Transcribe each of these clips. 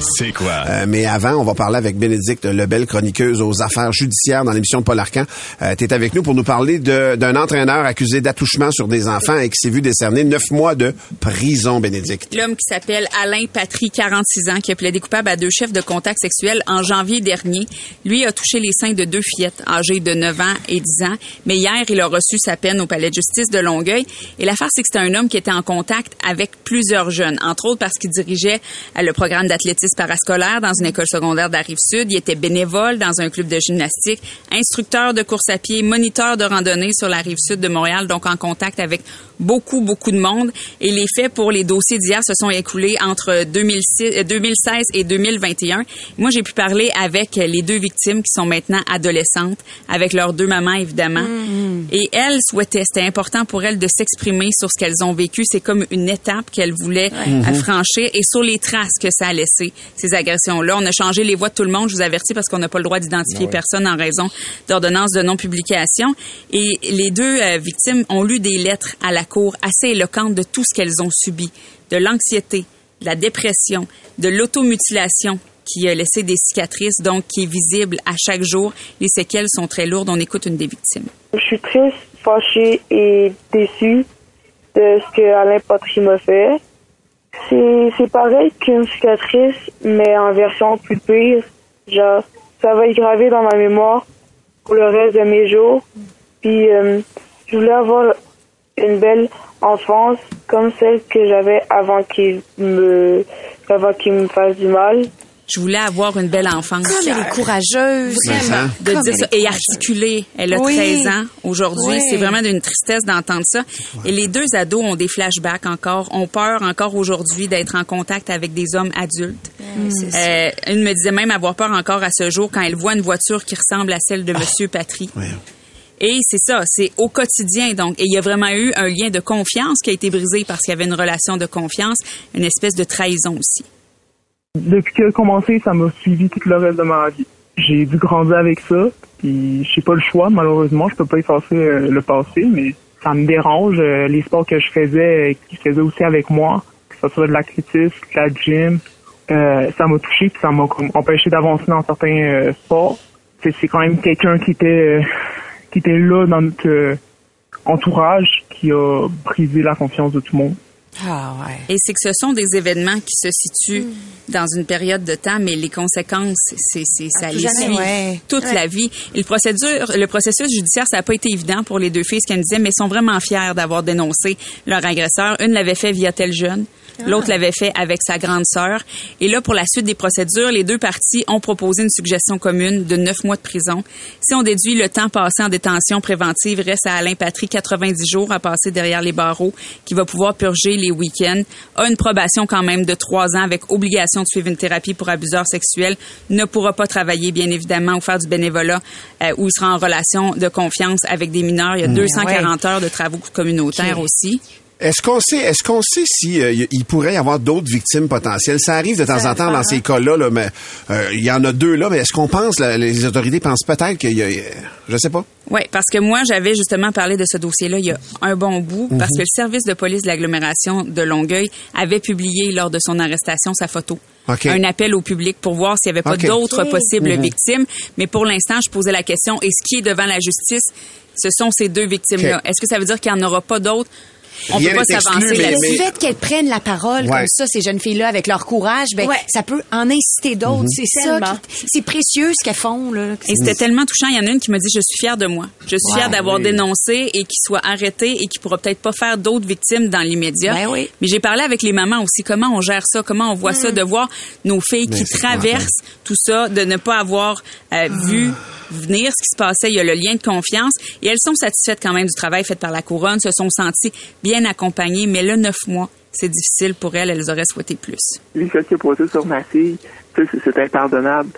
C'est quoi? Euh, mais avant, on va parler avec Bénédicte Lebel, chroniqueuse aux affaires judiciaires dans l'émission de Paul Arcan. Euh, tu es avec nous pour nous parler d'un entraîneur accusé d'attouchement sur des enfants et qui s'est vu décerner neuf mois de prison, Bénédicte. L'homme qui s'appelle Alain Patry, 46 ans, qui a plaidé coupable à deux chefs de contact sexuel en janvier dernier. Lui a touché les seins de deux fillettes âgées de 9 ans et 10 ans. Mais hier, il a reçu sa peine au palais de justice de Longueuil. Et l'affaire, c'est que c'était un homme qui était en contact avec plusieurs jeunes, entre autres parce qu'il dirigeait euh, le programme d'athlétisme parascolaire dans une école secondaire de la Rive-Sud. Il était bénévole dans un club de gymnastique, instructeur de course à pied, moniteur de randonnée sur la Rive-Sud de Montréal, donc en contact avec beaucoup, beaucoup de monde. Et les faits pour les dossiers d'hier se sont écoulés entre 2006, euh, 2016 et 2021. Moi, j'ai pu parler avec les deux victimes qui sont maintenant adolescentes, avec leurs deux mamans, évidemment. Et elles souhaitaient, c'était important pour elles de s'exprimer sur ce qu'elles ont vécu. C'est comme une étape qu'elles voulaient euh, franchir et sur les traces que ça a laissé, ces agressions-là. On a changé les voix de tout le monde. Je vous avertis parce qu'on n'a pas le droit d'identifier personne en raison d'ordonnance de non-publication. Et les deux euh, victimes ont lu des lettres à la cour assez éloquentes de tout ce qu'elles ont subi, de l'anxiété, de la dépression, de l'automutilation qui a laissé des cicatrices, donc qui est visible à chaque jour. Les séquelles sont très lourdes. On écoute une des victimes. Je suis très fâchée et déçue de ce que Alain Patry m'a fait. C'est pareil qu'une cicatrice, mais en version plus pire. Genre, ça va être gravé dans ma mémoire pour le reste de mes jours. Puis, euh, je voulais avoir une belle enfance comme celle que j'avais avant qu'il me, avant qu'il me fasse du mal. Je voulais avoir une belle enfance. Comme elle est courageuse. Vraiment. de Comme dire ça et articulée. Elle a Oui. 13 ans aujourd'hui. Oui. C'est vraiment d'une tristesse d'entendre ça. Et les deux ados ont des flashbacks encore, ont peur encore aujourd'hui d'être en contact avec des hommes adultes. Euh, une me disait même avoir peur encore à ce jour quand elle voit une voiture qui ressemble à celle de Monsieur Patry. Ouais. Et c'est ça, c'est au quotidien donc. Et il y a vraiment eu un lien de confiance qui a été brisé parce qu'il y avait une relation de confiance, une espèce de trahison aussi. Depuis que a commencé, ça m'a suivi tout le reste de ma vie. J'ai dû grandir avec ça, puis j'ai pas le choix, malheureusement. Je peux pas effacer euh, le passé, mais ça me dérange. euh, les sports que je faisais, euh, qu'il faisait aussi avec moi, que ce soit de l'athlétisme, de la gym, euh, ça m'a touché, puis ça m'a empêché d'avancer dans certains sports. C'est quand même quelqu'un qui était qui était là dans notre euh, entourage, qui a brisé la confiance de tout le monde. Ah ouais. Et c'est que ce sont des événements qui se situent dans une période de temps, mais les conséquences, c'est, c'est, ça tout les suit ouais. toute la vie. Et le procédure, le processus judiciaire, ça n'a pas été évident pour les deux filles, ce qu'elles me disaient, mais elles sont vraiment fières d'avoir dénoncé leur agresseur. Une l'avait fait via tel jeune. L'autre l'avait fait avec sa grande sœur. Et là, pour la suite des procédures, les deux parties ont proposé une suggestion commune de neuf mois de prison. Si on déduit le temps passé en détention préventive, reste à Alain Patry 90 jours à passer derrière les barreaux, qui va pouvoir purger les week-ends, a une probation quand même de trois ans avec obligation de suivre une thérapie pour abuseurs sexuels, ne pourra pas travailler, bien évidemment, ou faire du bénévolat, euh, il sera en relation de confiance avec des mineurs. Il y a 240 heures de travaux communautaires aussi. Est-ce qu'on sait, est-ce qu'on sait si euh, il pourrait y avoir d'autres victimes potentielles? Ça arrive de temps en temps dans ces cas-là, là, mais euh, il y en a deux là. Mais est-ce qu'on pense, les autorités pensent peut-être qu'il y a, je sais pas. Oui, parce que moi, j'avais justement parlé de ce dossier-là il y a un bon bout, parce que le service de police de l'agglomération de Longueuil avait publié lors de son arrestation sa photo. OK. Un appel au public pour voir s'il n'y avait pas d'autres possibles victimes. Mais pour l'instant, je posais la question, est-ce qui est devant la justice? Ce sont ces deux victimes-là. Est-ce que ça veut dire qu'il n'y en aura pas d'autres? On peut pas s'avancer mais- Le fait qu'elles prennent la parole Ouais. comme ça, ces jeunes filles-là, avec leur courage, ben, Ouais. ça peut en inciter d'autres. C'est ça. Qui- C'est précieux ce qu'elles font. Là. Et c'était tellement touchant. Il y en a une qui me dit Je suis fière de moi. Je suis fière d'avoir dénoncé et qu'il soit arrêté et qu'il pourra peut-être pas faire d'autres victimes dans l'immédiat. Ben oui. Mais j'ai parlé avec les mamans aussi. Comment on gère ça? Comment on voit ça? De voir nos filles qui traversent tout ça, de ne pas avoir euh, vu venir ce qui se passait. Il y a le lien de confiance. Et elles sont satisfaites quand même du travail fait par la couronne, se sont senties bien accompagnées. Mais le neuf mois, c'est difficile pour elles. Elles auraient souhaité plus. les faits qu'il a posés sur ma fille, tu sais, c'est- impardonnable.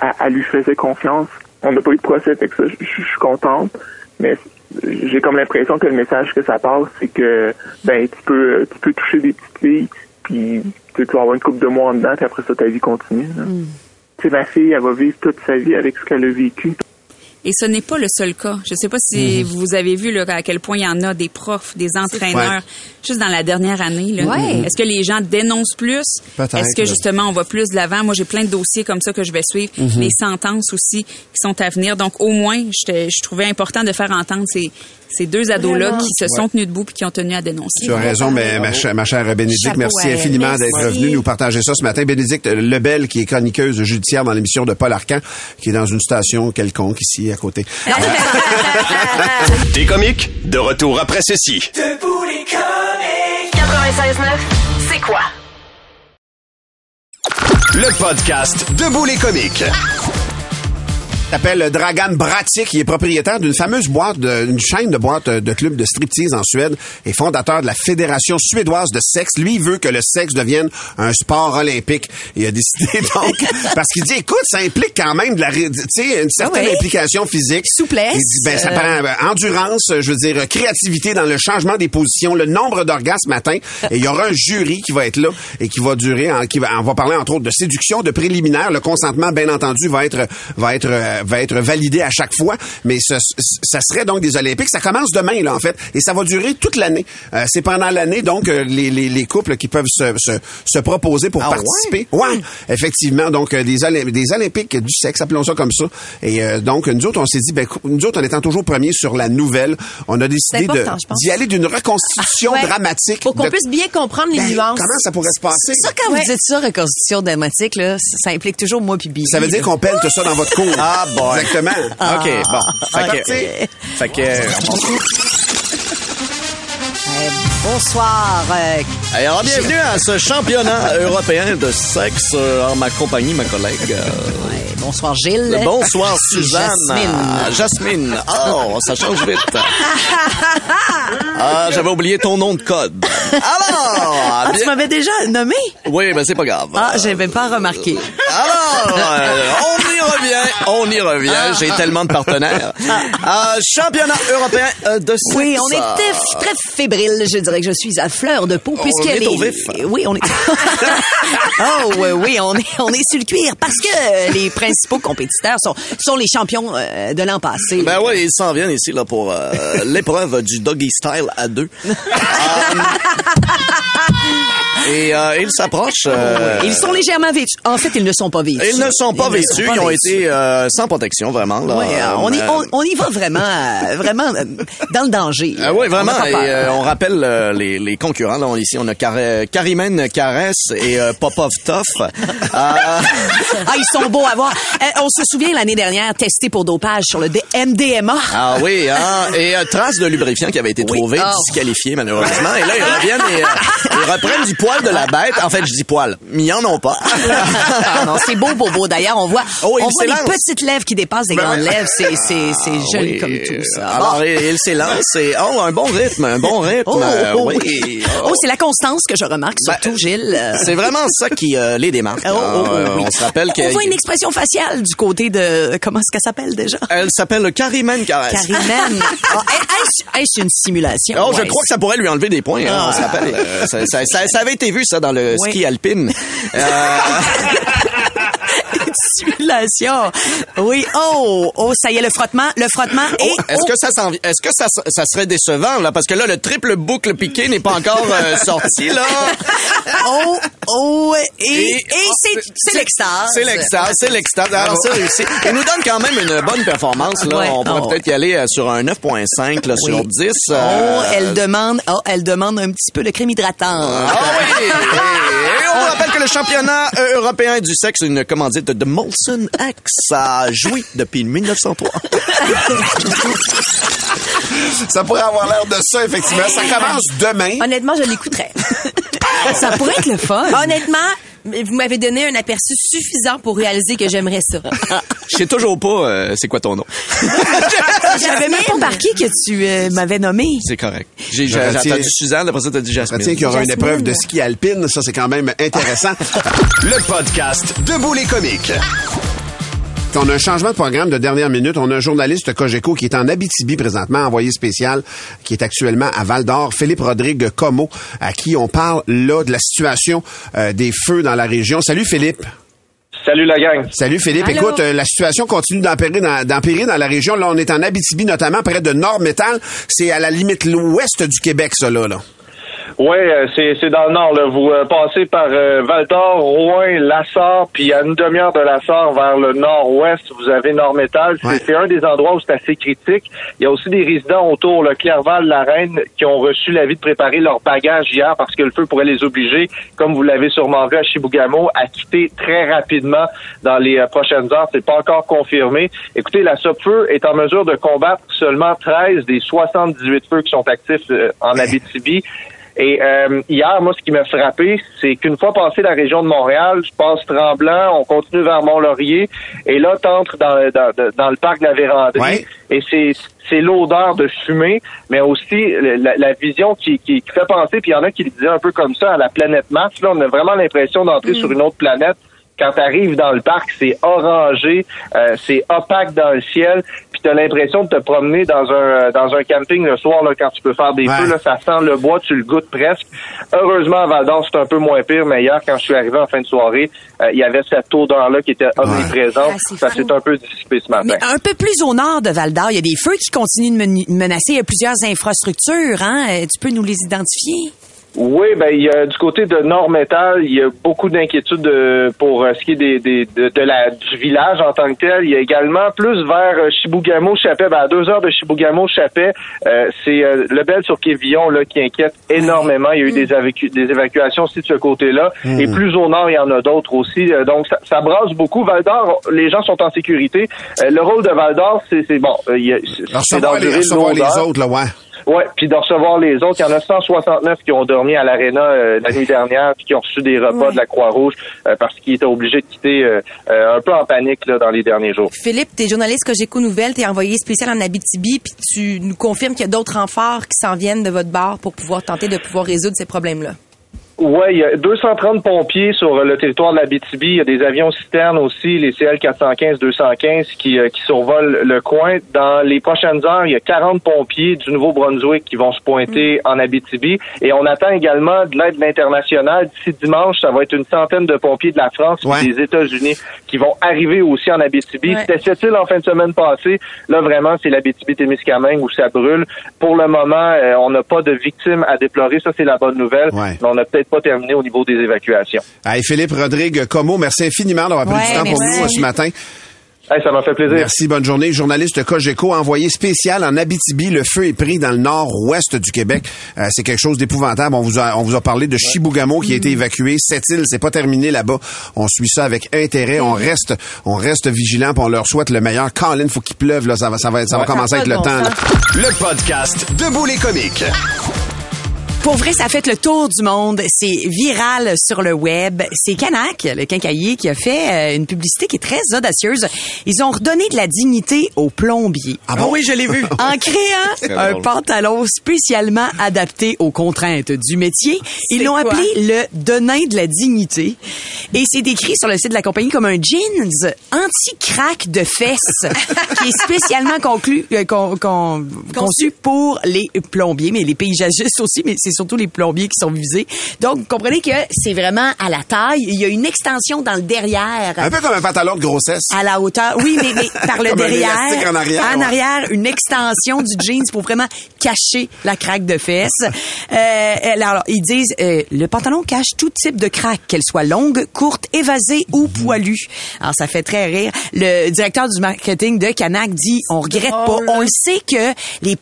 Elle, elle lui faisait confiance. On n'a pas eu de procès avec ça. Je suis contente, mais j'ai comme l'impression que le message que ça passe, c'est que ben tu peux tu peux toucher des petites filles, puis tu vas avoir une coupe de mois en dedans, puis après ça, ta vie continue. là. Mm. Tu sais, ma fille, elle va vivre toute sa vie avec ce qu'elle a vécu. Et ce n'est pas le seul cas. Je ne sais pas si vous avez vu là, à quel point il y en a des profs, des entraîneurs, Ouais. juste dans la dernière année. là. Ouais. Est-ce que les gens dénoncent plus? Peut-être, Est-ce que là. justement on va plus de l'avant? Moi, j'ai plein de dossiers comme ça que je vais suivre. Les sentences aussi qui sont à venir. Donc, au moins, je, je trouvais important de faire entendre ces, ces deux ados-là qui se sont tenus debout et qui ont tenu à dénoncer. Tu as raison, mais ma, chère- ma chère Bénédicte, Chapeau merci infiniment d'être venue nous partager ça ce matin. Bénédicte Lebel, qui est chroniqueuse judiciaire dans l'émission de Paul Arcan, qui est dans une station quelconque ici à côté. Des comiques, de retour après ceci. 96.9, c'est quoi? Le podcast Debout les comiques. S'appelle Dragan Bratic, qui est propriétaire d'une fameuse boîte, de- d'une chaîne de boîtes de clubs de striptease en Suède et fondateur de la Fédération suédoise de sexe. Lui, il veut que le sexe devienne un sport olympique. Il a décidé donc, parce qu'il dit, écoute, ça implique quand même de la, ré- tu sais, une certaine Ah implication physique. Souplesse, Il dit, ben, ça euh, prend euh, endurance, je veux dire, créativité dans le changement des positions, le nombre d'orgasmes matin. Et il y aura un jury qui va être là et qui va durer, en, qui va, on va parler entre autres de séduction, de préliminaire. Le consentement, bien entendu, va être, va être, euh, va être validé à chaque fois. Mais ce, ce- ça serait donc des Olympiques. Ça commence demain, là, en fait. Et ça va durer toute l'année. Euh, c'est pendant l'année, donc, euh, les, les, les couples qui peuvent se, se, se proposer pour Ah participer. Ouais, effectivement. Donc, euh, des, des Olympiques du sexe, appelons ça comme ça. Et euh, donc, nous autres, on s'est dit, ben, nous autres, en étant toujours premiers sur la nouvelle, on a décidé d'y aller d'une reconstitution Ouais. dramatique. Pour qu'on de- puisse bien comprendre les Ben, nuances. Comment ça pourrait se passer? Ça, quand vous dites ça, reconstitution dramatique, là, ça, ça implique toujours moi puis Billy. Ça veut dire qu'on pèle tout ça dans votre cours. Ah, bon. Exactement. OK, bon. Fait que, ok. fait que, euh, bonsoir. euh, alors, bienvenue à ce championnat européen de sexe euh, en ma compagnie, ma collègue. euh, ouais, bonsoir Gilles. Bonsoir, Suzanne. Jasmine. Ah, Jasmine. Oh, ça change vite. Ah, j'avais oublié ton nom de code. Alors, Ah, tu m'avais déjà nommé? oui, mais c'est pas grave. Ah, j'avais pas remarqué. Alors, on y revient, on y revient. J'ai tellement de partenaires. Euh, championnat européen euh, de sexe. Oui, on f- très fébrile. Je dirais que je suis à fleur de peau est au est. vif. Oui, on est. oh oui, oui, on est, on est sur le cuir parce que les principaux compétiteurs sont, sont les champions euh, de l'an passé. Ben oui, ils s'en viennent ici là pour l'épreuve du doggy style à deux. et euh, ils s'approchent. euh, Ils sont légèrement vêtus. En fait, ils ne sont pas vêtus. ils ne sont pas Ils vêtus, sont pas ils ont vêtus. été euh, sans protection vraiment. Là. Ouais, on, y, on, on y va vraiment, vraiment dans le danger. Ah oui, vraiment. On Et, rappelle les, les concurrents. Là, on- ici, on a Car Karimène Caresse et Popov Toff. Ah, ils sont beaux à voir. On se souvient l'année dernière, testé pour dopage sur le MDMA. ah oui, hein? Et traces de lubrifiant qui avait été Oui. trouvé, Oh. disqualifié malheureusement. Et là, ils reviennent et ils reprennent du poil de la bête. En fait, je dis poil, mais ils en ont pas. Ah non, c'est beau, beau, beau. D'ailleurs, on voit, Oh, on voit les petites lèvres qui dépassent des Ben grandes lèvres. C'est, c'est, c'est Ah joli oui. comme tout ça. Alors, Bon. il, s'élance et oh, un bon rythme, un bon rythme. Oh, oh, oui. Oh, c'est la constance que je remarque, surtout, Ben, Gilles. Euh, C'est vraiment ça qui euh, les démarque. oh, oh, oh, Euh, oui. On se rappelle que On voit une expression faciale du côté de... Comment est-ce qu'elle s'appelle déjà? elle s'appelle Karimène Caresse. Karimène. Ah, est-ce, est-ce une simulation? Oh, je crois que ça pourrait lui enlever des points. hein, on se rappelle. Euh, ça, ça- ça- ça avait été vu, ça, dans le Oui. ski alpine. Euh, simulation. Oui. Oh, oh, ça y est, le frottement, le frottement et... oh, est-ce oh, que ça s'en est-ce que ça, ça serait décevant là? Parce que là le triple boucle piqué n'est pas encore euh, sorti là. Oh, oh, et, Et- et, c'est, c'est l'extase. C'est l'extase, c'est l'extase. Alors réussi. Il nous donne quand même une bonne performance là. Ouais. On pourrait Oh. peut-être y aller euh, sur un 9.5 là, sur 10. Oh, euh, elle demande, oh, elle demande un petit peu de crème hydratante. Ah oui! On vous rappelle que le championnat euh, européen du sexe, une commandite de Molson X, a joui depuis 1903. Ça pourrait avoir l'air de ça, effectivement. Ça commence demain. Honnêtement, je l'écouterais. Ça pourrait être le fun. Honnêtement, vous m'avez donné un aperçu suffisant pour réaliser que j'aimerais ça. Je sais toujours pas euh, c'est quoi ton nom. J'avais même pas remarqué que tu euh, m'avais nommé. C'est correct. J'ai entendu Suzanne, après ça t'as dit Jasmine. retiens qu'il y aura une Jasmine. épreuve de ski alpine. Ça, c'est quand même intéressant. Le podcast Debout les comiques. On a un changement de programme de dernière minute. On a un journaliste Cogeco qui est en Abitibi présentement, envoyé spécial, qui est actuellement à Val d'Or, Philippe Rodrigue Como, à qui on parle là de la situation euh, des feux dans la région. Salut Philippe. Salut la gang. Salut Philippe. Allô? Écoute, euh, la situation continue d'empirer dans, d'empirer dans la région. Là, on est en Abitibi, notamment près de Nord-Métal. C'est à la limite l'ouest du Québec, ça là. là. Oui, euh, c'est c'est dans le nord. Là. Vous euh, passez par euh, Val-d'Or, Rouen, Lassar, puis à une demi-heure de Lassar vers le nord-ouest, vous avez Nord-Métal. C'est Ouais. c'est un des endroits où c'est assez critique. Il y a aussi des résidents autour, le Clerval, la Reine, qui ont reçu l'avis de préparer leur bagage hier parce que le feu pourrait les obliger, comme vous l'avez sûrement vu à Chibougamau, à quitter très rapidement dans les prochaines heures. C'est pas encore confirmé. Écoutez, la SOPFEU est en mesure de combattre seulement 13 des 78 feux qui sont actifs euh, en Abitibi. Et euh, hier, moi, ce qui m'a frappé, c'est qu'une fois passé la région de Montréal, je passe Tremblant, on continue vers Mont-Laurier, et là, t'entres dans, dans, dans le parc de la Vérandrie, Ouais. et c'est c'est l'odeur de fumée, mais aussi la, la vision qui, qui, qui fait penser, puis il y en a qui le disaient un peu comme ça, à la planète Mars. Là, on a vraiment l'impression d'entrer sur une autre planète. Quand tu arrives dans le parc, c'est orangé, euh, c'est opaque dans le ciel, puis tu as l'impression de te promener dans un euh, dans un camping le soir là, quand tu peux faire des Ouais. feux. Là, ça sent le bois, tu le goûtes presque. Heureusement, à Val d'Or, c'est un peu moins pire, mais hier, quand je suis arrivé en fin de soirée, euh, il y avait cette odeur-là qui était omniprésente. Ah, ça s'est un peu dissipé ce matin. Mais un peu plus au nord de Val d'Or, il y a des feux qui continuent de men- menacer. Il y a plusieurs infrastructures. Hein? Euh, Tu peux nous les identifier? Oui, ben il y a du côté de Nord Métal, il y a beaucoup d'inquiétudes euh, pour euh, ce qui est des, des- de, de la du village en tant que tel. Il y a également plus vers euh, Chibougamau Chapet, ben, à deux heures de Chibougamau Chapet, euh, c'est euh, le bel sur Quévillon là qui inquiète énormément. Il y a eu des, évacu- des évacuations aussi de ce côté-là, et plus au nord il y en a d'autres aussi. Euh, donc ça, ça brasse beaucoup. Val d'Or, les gens sont en sécurité. Euh, le rôle de Val d'Or, c'est bon, euh, il y a- c'est d'endurer les autres, là, ouais. Ouais, puis de recevoir les autres. Il y en a 169 qui ont dormi à l'aréna euh, la nuit dernière, puis qui ont reçu des repas de la Croix-Rouge euh, parce qu'ils étaient obligés de quitter euh, euh, un peu en panique là, dans les derniers jours. Philippe, t'es journaliste Cogeco Nouvelles, t'es envoyé spécial en Abitibi, puis tu nous confirmes qu'il y a d'autres renforts qui s'en viennent de votre bar pour pouvoir tenter de pouvoir résoudre ces problèmes-là. Ouais, il y a 230 pompiers sur euh, le territoire de la BTB. Il y a des avions citernes aussi, les CL 415, 215 qui, euh, qui survolent le coin. Dans les prochaines heures, il y a 40 pompiers du Nouveau-Brunswick qui vont se pointer en Abitibi. Et on attend également de l'aide internationale. D'ici dimanche, ça va être une centaine de pompiers de la France Ouais. et des États-Unis qui vont arriver aussi en Abitibi. Ouais. C'était cette île en fin de semaine passée. Là, vraiment, c'est l'Abitibi-Témiscamingue où ça brûle. Pour le moment, euh, on n'a pas de victimes à déplorer. Ça, c'est la bonne nouvelle. Ouais. Mais on n'a peut-être pas terminé au niveau des évacuations. Hey, Philippe Rodrigue Como, merci infiniment d'avoir pris Ouais, du temps pour nous ce matin. Hey, ça m'a fait plaisir. Merci, bonne journée. Journaliste Cogeco, envoyé spécial en Abitibi. Le feu est pris dans le nord-ouest du Québec. Euh, c'est quelque chose d'épouvantable. On vous a, on vous a parlé de Chibougamau qui a été évacué. Cette île, c'est pas terminé là-bas. On suit ça avec intérêt. On reste, on reste vigilant. puis On leur souhaite le meilleur. Colin, faut qu'il pleuve là. Ça va, ça va, ça va commencer à être le de temps. là. Le podcast Debout les comiques. Pour vrai, ça fait le tour du monde. C'est viral sur le web. C'est Canac, le quincaillier, qui a fait euh, une publicité qui est très audacieuse. Ils ont redonné de la dignité aux plombiers. Ah bon? oui, je l'ai vu. En créant un drôle. pantalon spécialement adapté aux contraintes du métier, ils l'ont appelé le Denain de la dignité. Et c'est décrit sur le site de la compagnie comme un jeans anti-crack de fesses qui est spécialement conclu, euh, con- con- conçu pour les plombiers, mais les paysagistes aussi, mais c'est surtout les plombiers qui sont visés. Donc, vous comprenez que c'est vraiment à la taille. Il y a une extension dans le derrière Un peu comme un pantalon de grossesse. à la hauteur. Oui, mais, mais par le Comme un derrière. élastique en arrière, En ouais. arrière, une extension du jeans pour vraiment cacher la craque de fesses. Euh, alors, ils disent, euh, le pantalon cache tout type de craque, qu'elle soit longue, courte, évasée ou poilue. Alors, ça fait très rire. Le directeur du marketing de Canac dit, on regrette pas. On le sait que les,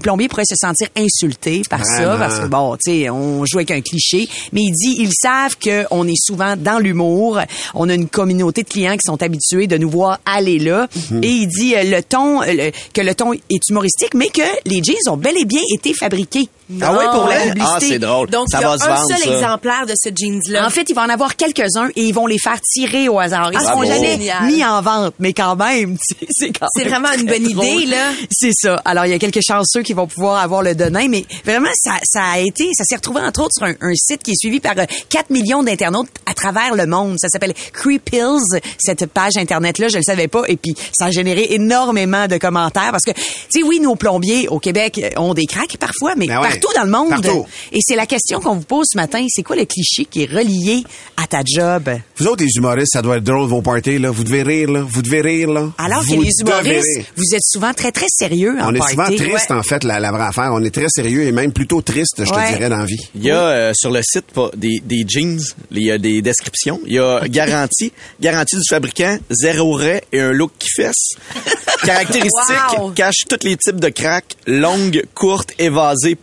plombiers pourraient se sentir insultés par ça, parce que bon, tu sais, on joue avec un cliché. Mais il dit, ils savent qu'on est souvent dans l'humour. On a une communauté de clients qui sont habitués de nous voir aller là. Et il dit euh, le ton, euh, le- que le ton est humoristique, mais que les jeans ont bel et bien été fabriqués Ah ouais, pour la publicité. Ah, c'est drôle. Donc, ça il y a va se un vendre, seul ça. exemplaire de ce jeans-là. En fait, il va en avoir quelques-uns et ils vont les faire tirer au hasard. Ils Ah, seront jamais Génial. mis en vente, mais quand même, c'est- c'est quand C'est vraiment une bonne drôle. idée, là. C'est ça. Alors, il y a quelques chanceux qui vont pouvoir avoir le donnin, mais vraiment, ça, ça a été, ça s'est retrouvé entre autres sur un, un site qui est suivi par euh, 4 millions d'internautes à travers le monde. Ça s'appelle Creepills, cette page Internet-là. Je le savais pas. Et puis, ça a généré énormément de commentaires parce que, tu sais, oui, nos plombiers au Québec euh, ont des cracks parfois, mais Ben ouais. Partout dans le monde. Partout. Et c'est la question qu'on vous pose ce matin. C'est quoi le cliché qui est relié à ta job? Vous autres, les humoristes, ça doit être drôle, vos parties, là. Vous devez rire, là. Vous devez rire, là. Alors Vous que les humoristes, vous êtes souvent très, très sérieux en On est party. souvent triste, Ouais. en fait, la, la vraie affaire. On est très sérieux et même plutôt triste, je Ouais. te dirais, dans la vie. Il y a euh, sur le site des, des jeans, il y a des descriptions. Il y a garantie, garantie du fabricant, zéro ray et un look qui fesse. Caractéristiques, Wow. cache tous les types de cracks, longues, courtes, évasées,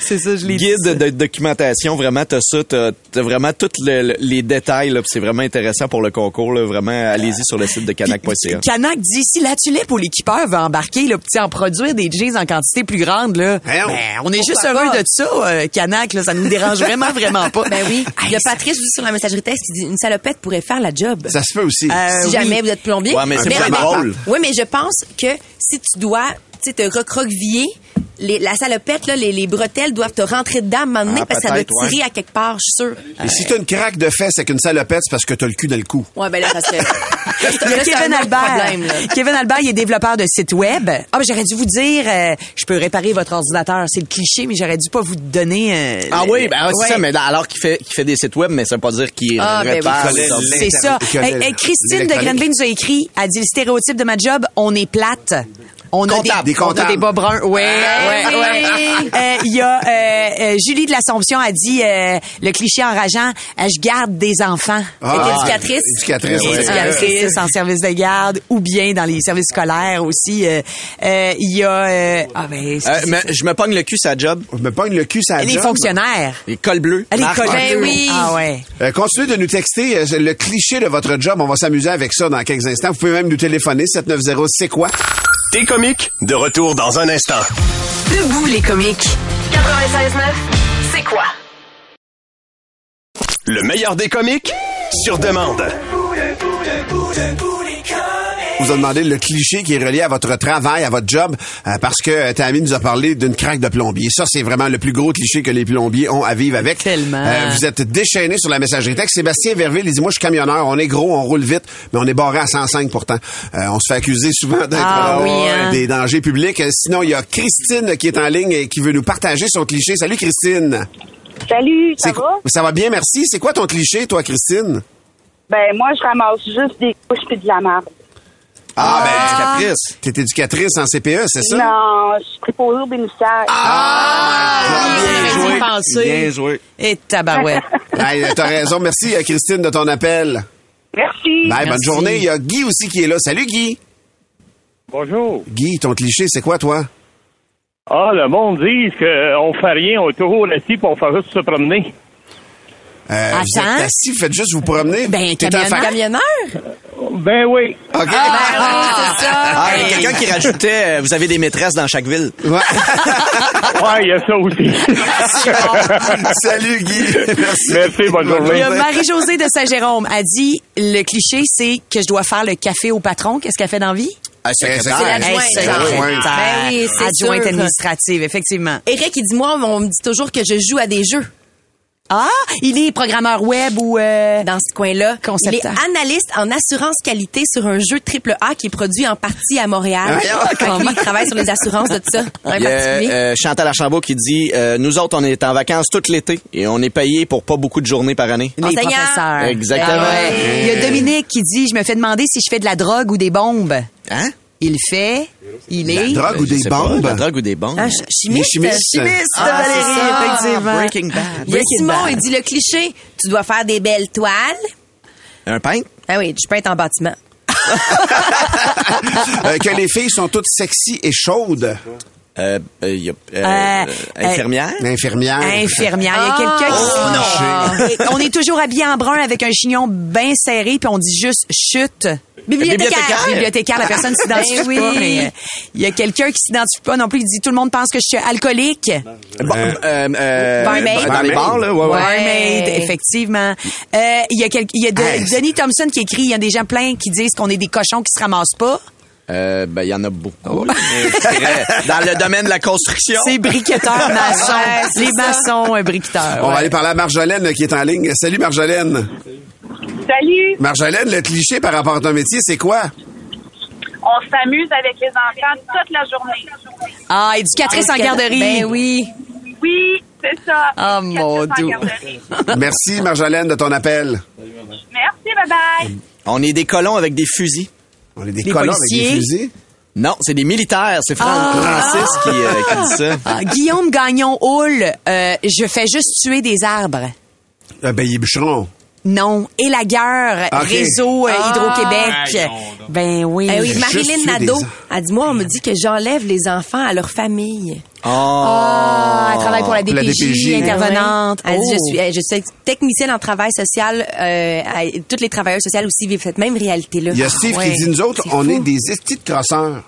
C'est ça, je l'ai dit, Guide de documentation, vraiment, t'as ça, t'as as vraiment tous le- le- les détails, là, c'est vraiment intéressant pour le concours, là, vraiment, allez-y sur le site de canac.ca. Canac dit si la tulipe ou l'équipeur veut embarquer, là, pis en produire des jeans en quantité plus grande, là, Voyons. ben, on est juste heureux pas? de ça, euh, Canac, là, ça nous dérange vraiment, vraiment pas. Ben oui. Il y a Patrice sur la messagerie texte qui dit une salopette pourrait faire la job. Ça se fait aussi. Euh, si oui. jamais vous êtes plombier. Ouais, mais c'est pas drôle. Oui, mais je pense que si tu dois tu te recroqueviller, les, la salopette, là, les, les bretelles doivent te rentrer dedans à un moment donné Ah, parce que ça ouais. tirer à quelque part, je suis sûre. Et si t'as une craque de fesses avec une salopette, c'est parce que t'as le cul dans le cou. Ouais, ben là, ça serait... Il y a Kevin Albert. Kevin Albert, il est développeur de site web. Ah, ben, j'aurais dû vous dire, euh, je peux réparer votre ordinateur. C'est le cliché, mais j'aurais dû pas vous donner. euh, Ah le- oui, ben ouais, c'est ça, mais alors qu'il fait, fait des sites web, mais ça veut pas dire qu'il Ah, ben oui. répare. Ordi. C'est ça. Hey, hey, Christine de. Grenville nous a écrit, a dit le stéréotype de ma job, on est plate. On a des, Des on a comptables. des bas bruns. Ouais, ouais, oui. ouais. Euh, Il y a euh, euh, Julie de l'Assomption a dit euh, le cliché enrageant, euh, je garde des enfants. Ah, éducatrice. Éducatrice, ouais. éducatrices en service de garde ou bien dans les services scolaires aussi. Euh, euh, Il y a euh, ah ben Euh, mais je me pogne le cul, sa job. Je me pogne le cul, ça les fonctionnaires. Les cols bleus. Ah, Les collègues. Ben oui. Ah ouais. Euh, continuez de nous texter euh, le cliché de votre job. On va s'amuser avec ça dans quelques instants. Vous pouvez même nous téléphoner 790 c'est quoi? T'es comique, de retour dans un instant. Debout les comiques. 96.9, c'est quoi? Le meilleur des comiques, sur demande. Vous a demandé le cliché qui est relié à votre travail, à votre job, euh, parce que euh, Tammy nous a parlé d'une craque de plombier. Ça, c'est vraiment le plus gros cliché que les plombiers ont à vivre avec. Tellement. Euh, vous êtes déchaîné sur la messagerie texte. Sébastien Verville, il dit, moi, je suis camionneur, on est gros, on roule vite, mais on est barré à 105 pourtant. Euh, on se fait accuser souvent d'être Ah euh, oui, hein. des dangers publics. Euh, Sinon, il y a Christine qui est en ligne et qui veut nous partager son cliché. Salut, Christine. Salut, ça C'est va? Ça va bien, merci. C'est quoi ton cliché, toi, Christine? Ben, moi, je ramasse juste des couches puis de la merde. Ah, ben, éducatrice. T'es éducatrice en CPE, c'est ça? Non, je suis préposée au bénéficiaire. Ah, bien joué. Pensé. Bien joué. Et tabarouette. Hey, T'as raison. Merci, euh, Christine, de ton appel. Merci. Bye, bonne journée. Il y a Guy aussi qui est là. Salut, Guy. Bonjour. Guy, ton cliché, c'est quoi, toi? Ah, le monde dit qu'on fait rien, on est toujours assis pour on fait juste se promener. Euh, vous Attends. êtes assis, vous faites juste vous promener? Ben, T'es un camionneur? Ben oui. OK. c'est ça. Ah, il y a quelqu'un qui rajoutait, euh, vous avez des maîtresses dans chaque ville. Ouais. Ouais, il y a ça aussi. Salut, Guy. Merci. Merci, bonne Il y journée. a Marie-Josée de Saint-Jérôme a dit le cliché, c'est que je dois faire le café au patron. Qu'est-ce qu'elle fait dans vie? Ah, C'est l'adjointe. Ben oui, c'est Adjointe sûr. administrative, effectivement. Eric, il dit, moi, on me dit toujours que je joue à des jeux Ah, il est programmeur web ou... euh, dans ce coin-là. Concepteur. Il est analyste en assurance qualité sur un jeu triple A qui est produit en partie à Montréal. Ah, lui, il travaille sur les assurances de tout ça? En Il y a particulier. euh, Chantal Archambault qui dit euh, Nous autres, on est en vacances tout l'été et on est payé pour pas beaucoup de journées par année. les Enseignant. professeurs. Exactement. Ah ouais. Il y a Dominique qui dit, je me fais demander si je fais de la drogue ou des bombes. Hein? Il fait, il est... La drogue ou Je des pas, bombes? La drogue ou des bombes? Ah, ch- chimiste. Les chimistes. Chimiste de Ah, Valérie, c'est ça. effectivement. Breaking Bad. Il y a Breaking Simon, Bad. il dit le cliché, tu dois faire des belles toiles. Un peintre? Ah oui, je peins en bâtiment. Euh, que les filles sont toutes sexy et chaudes. Euh, euh, il y a, euh, Euh, infirmière? Infirmière. Infirmière. Il y a quelqu'un qui... Oh, on est toujours habillé en brun avec un chignon bien serré, puis on dit juste chute. Bibliothécaire? Bibliothécaire, la personne s'identifie Ben oui. pas. mais, euh, il y a quelqu'un qui s'identifie pas non plus. Il dit tout le monde pense que je suis alcoolique. Bon, euh, euh, Barmaid. Dans les bars, là. Ouais, ouais. Barmaid, effectivement. Euh, Il y a, quel- il y a de- Hey. Denis Thompson qui écrit, il y a des gens pleins qui disent qu'on est des cochons qui se ramassent pas. Euh, ben, il y en a beaucoup. là, mais je dirais, dans le domaine de la construction. C'est briqueteur, maçon. Ouais, c'est les ça. maçons, euh, briqueteurs. On va aller parler à Marjolaine là, qui est en ligne. Salut Marjolaine. Salut! Marjolaine, le cliché par rapport à ton métier, c'est quoi? On s'amuse avec les enfants toute la journée. Ah, éducatrice en garderie. Ben oui. Oui, c'est ça. Ah, mon Dieu. Merci Marjolaine de ton appel. Merci, bye-bye. On est des colons avec des fusils. On est des, Des colons avec des policiers? fusils. Non, c'est des militaires. C'est Fran- Ah. Francis qui, euh, qui dit ça. Ah, Guillaume Gagnon Houle, euh, je fais juste tuer des arbres. Ah, ben, il est bûcheron. Non, et la guerre, réseau euh, Ah. Hydro-Québec. Ben oui. Eh oui, Marilyn Nadeau a dit, moi, on me dit que j'enlève les enfants à leur famille. Oh. Ah, elle travaille pour la DPJ, intervenante. Elle dit, Oh. je suis, eh, je suis technicienne en travail social. Euh, toutes les travailleurs sociaux aussi vivent cette même réalité-là. Il y a Steve ouais. qui dit, nous autres, on fou. est des estis de crosseurs.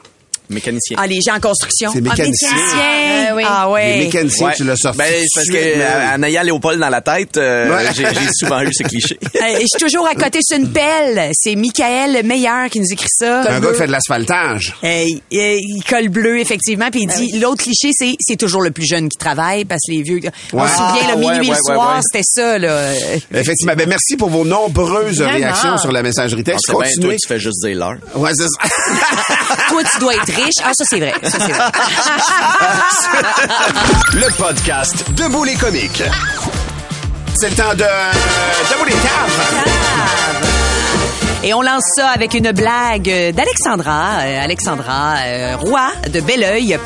Mécanicien. Ah, les gens en construction. C'est mécanicien. Ah, mécanicien. Ah, oui. Ah, ouais. Les mécaniciens, Ouais. tu l'as sorti. Ben, c'est parce que, euh, en ayant Léopold dans la tête, euh, Ouais. j'ai j'ai souvent eu ce cliché. Euh, je suis toujours à côté sur une pelle. C'est Michael Meilleur qui nous écrit ça. Un gars qui fait de l'asphaltage. Euh, il, il colle bleu, effectivement. Puis il dit, l'autre cliché, c'est c'est toujours le plus jeune qui travaille parce que les vieux... On se souvient, Ah, le minuit ouais, le ouais, soir, ouais. c'était ça. Là. Effectivement. Ben, merci pour vos nombreuses Vraiment. réactions sur la messagerie Ah, texte. c'est bien, toi, Continuez. tu fais juste dire l'heure. Ouais, c'est ça. Toi, tu dois être riche. Ah, ça, c'est vrai. Ça, c'est vrai. Le podcast Debout les comiques. c'est le temps de... Debout les caves. Et on lance ça avec une blague d'Alexandra, euh, Alexandra euh, Roy de Belleuil.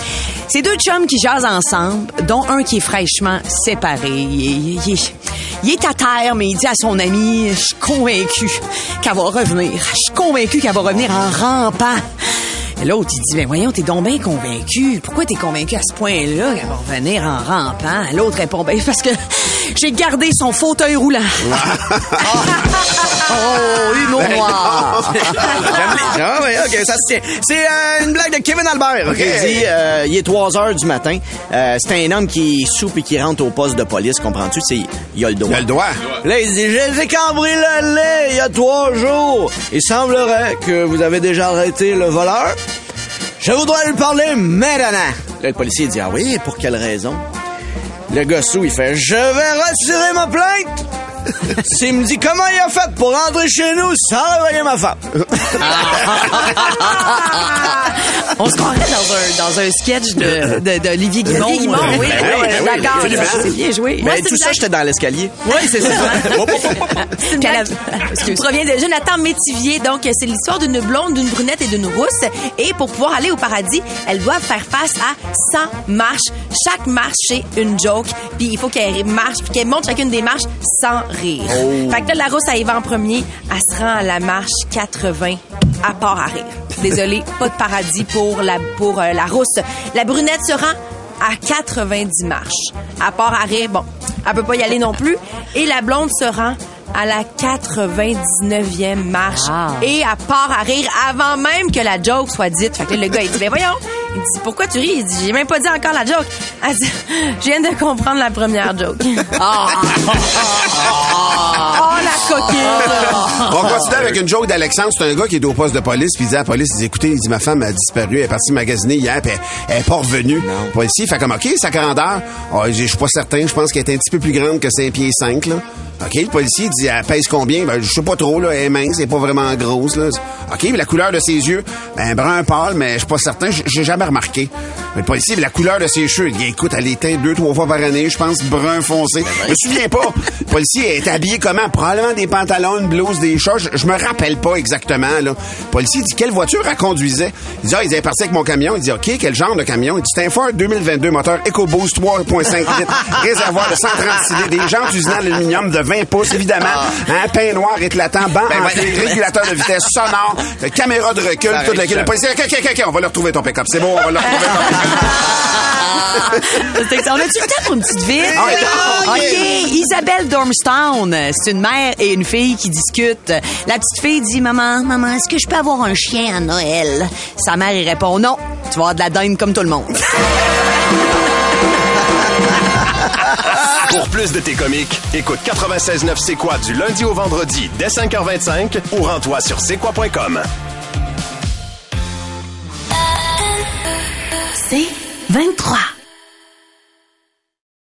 C'est deux chums qui jasent ensemble, dont un qui est fraîchement séparé. Il est à terre, mais il dit à son ami, je suis convaincu qu'elle va revenir. Je suis convaincu qu'elle va revenir en rampant. L'autre, il dit, ben voyons, t'es donc bien convaincu. Pourquoi t'es convaincu à ce point-là qu'elle va revenir en rampant? L'autre répond, ben parce que j'ai gardé son fauteuil roulant. oh, humour noir. J'aime les- Ah ouais, ok, ça se tient. C'est euh, une blague de Kevin Albert. ok? Il dit, euh, il est 3 heures du matin. Euh, c'est un homme qui soupe et qui rentre au poste de police, comprends-tu? C'est, il a le doigt. Il a le doigt. Là, il dit, j'ai cambriolé il y a trois jours. Il semblerait que vous avez déjà arrêté le voleur. Je voudrais lui parler maintenant. Là, le policier dit, ah oui, pour quelle raison? Le gossou, il fait, je vais retirer ma plainte. S'il me dit comment il a fait pour rentrer chez nous sans réveiller ma femme? On se croirait dans un, dans un sketch de, de, d'Olivier Guimond. Olivier Guimond, oui. Ben Ben oui, oui, D'accord. C'est bien joué. Mais c'est tout ça, j'étais dans l'escalier. Oui, c'est ça. C'est une blague a- qui provient de Jonathan Métivier. Donc, c'est l'histoire d'une blonde, d'une brunette et d'une rousse. Et pour pouvoir aller au paradis, elles doivent faire face à 100 marches. Chaque marche, c'est une joke. Puis il faut qu'elle marche, puis qu'elle monte chacune des marches sans rire. Fait que là, la rousse, elle y va en premier. Elle se rend à la marche 80 à part à rire. Désolée, pas de paradis pour la, pour euh, la rousse. La brunette se rend à 90 marches. À part à rire, bon, elle peut pas y aller non plus. Et la blonde se rend à la 99e marche. Ah. Et à part à rire avant même que la joke soit dite. Fait que là, le gars, il dit, ben voyons. Il dit, pourquoi tu ris? Il dit, j'ai même pas dit encore la joke. Elle dit, je viens de comprendre la première joke. Ah. oh, la coquine! On continue avec une joke d'Alexandre. C'est un gars qui est au poste de police. Puis il dit à la police, il dit, écoutez, il dit, ma femme a disparu. Elle est partie magasiner hier. Puis elle, elle est pas revenue. Le policier fait comme, OK, sa grandeur. Ah, je suis pas certain. Je pense qu'elle est un petit peu plus grande que 5 pieds 5, là. OK, le policier dit, elle pèse combien? Ben, je sais pas trop, là. Elle est mince, elle est pas vraiment grosse, là. OK, mais la couleur de ses yeux, ben, brun pâle, mais je suis pas certain. J'ai jamais remarqué. Mais le policier, la couleur de ses cheveux, il dit, écoute, elle est teinte deux, trois fois par année, je pense, brun foncé. Je me souviens pas. Le policier est habillé comment? Probablement des pantalons, une blouse, des shorts. Je, je me rappelle pas exactement, là. Le policier dit, quelle voiture elle conduisait? Il dit, ah, il est parti avec mon camion. Il dit, OK, quel genre de camion? Il dit, c'est un Ford 2022, moteur EcoBoost 3.5 litres, réservoir de 136 litres, des jantes usinales aluminium de 20 pouces, évidemment, un pain noir éclatant, banc Ben, ouais. régulateur de vitesse sonore, caméra de recul, tout le Le policier, OK, OK, OK, OK, on va leur retrouver ton pick-up. C'est bon, on va retrouver On a-tu le temps pour une petite vite? Ah oui. OK. Isabelle Dormstown, c'est une mère et une fille qui discutent. La petite fille dit, maman, maman, est-ce que je peux avoir un chien à Noël? Sa mère, il répond, non, tu vas avoir de la dinde comme tout le monde. Pour plus de tes comiques, écoute 96.9 C'est quoi du lundi au vendredi dès 5h25 ou rends-toi sur c'est quoi.com. C'est 23.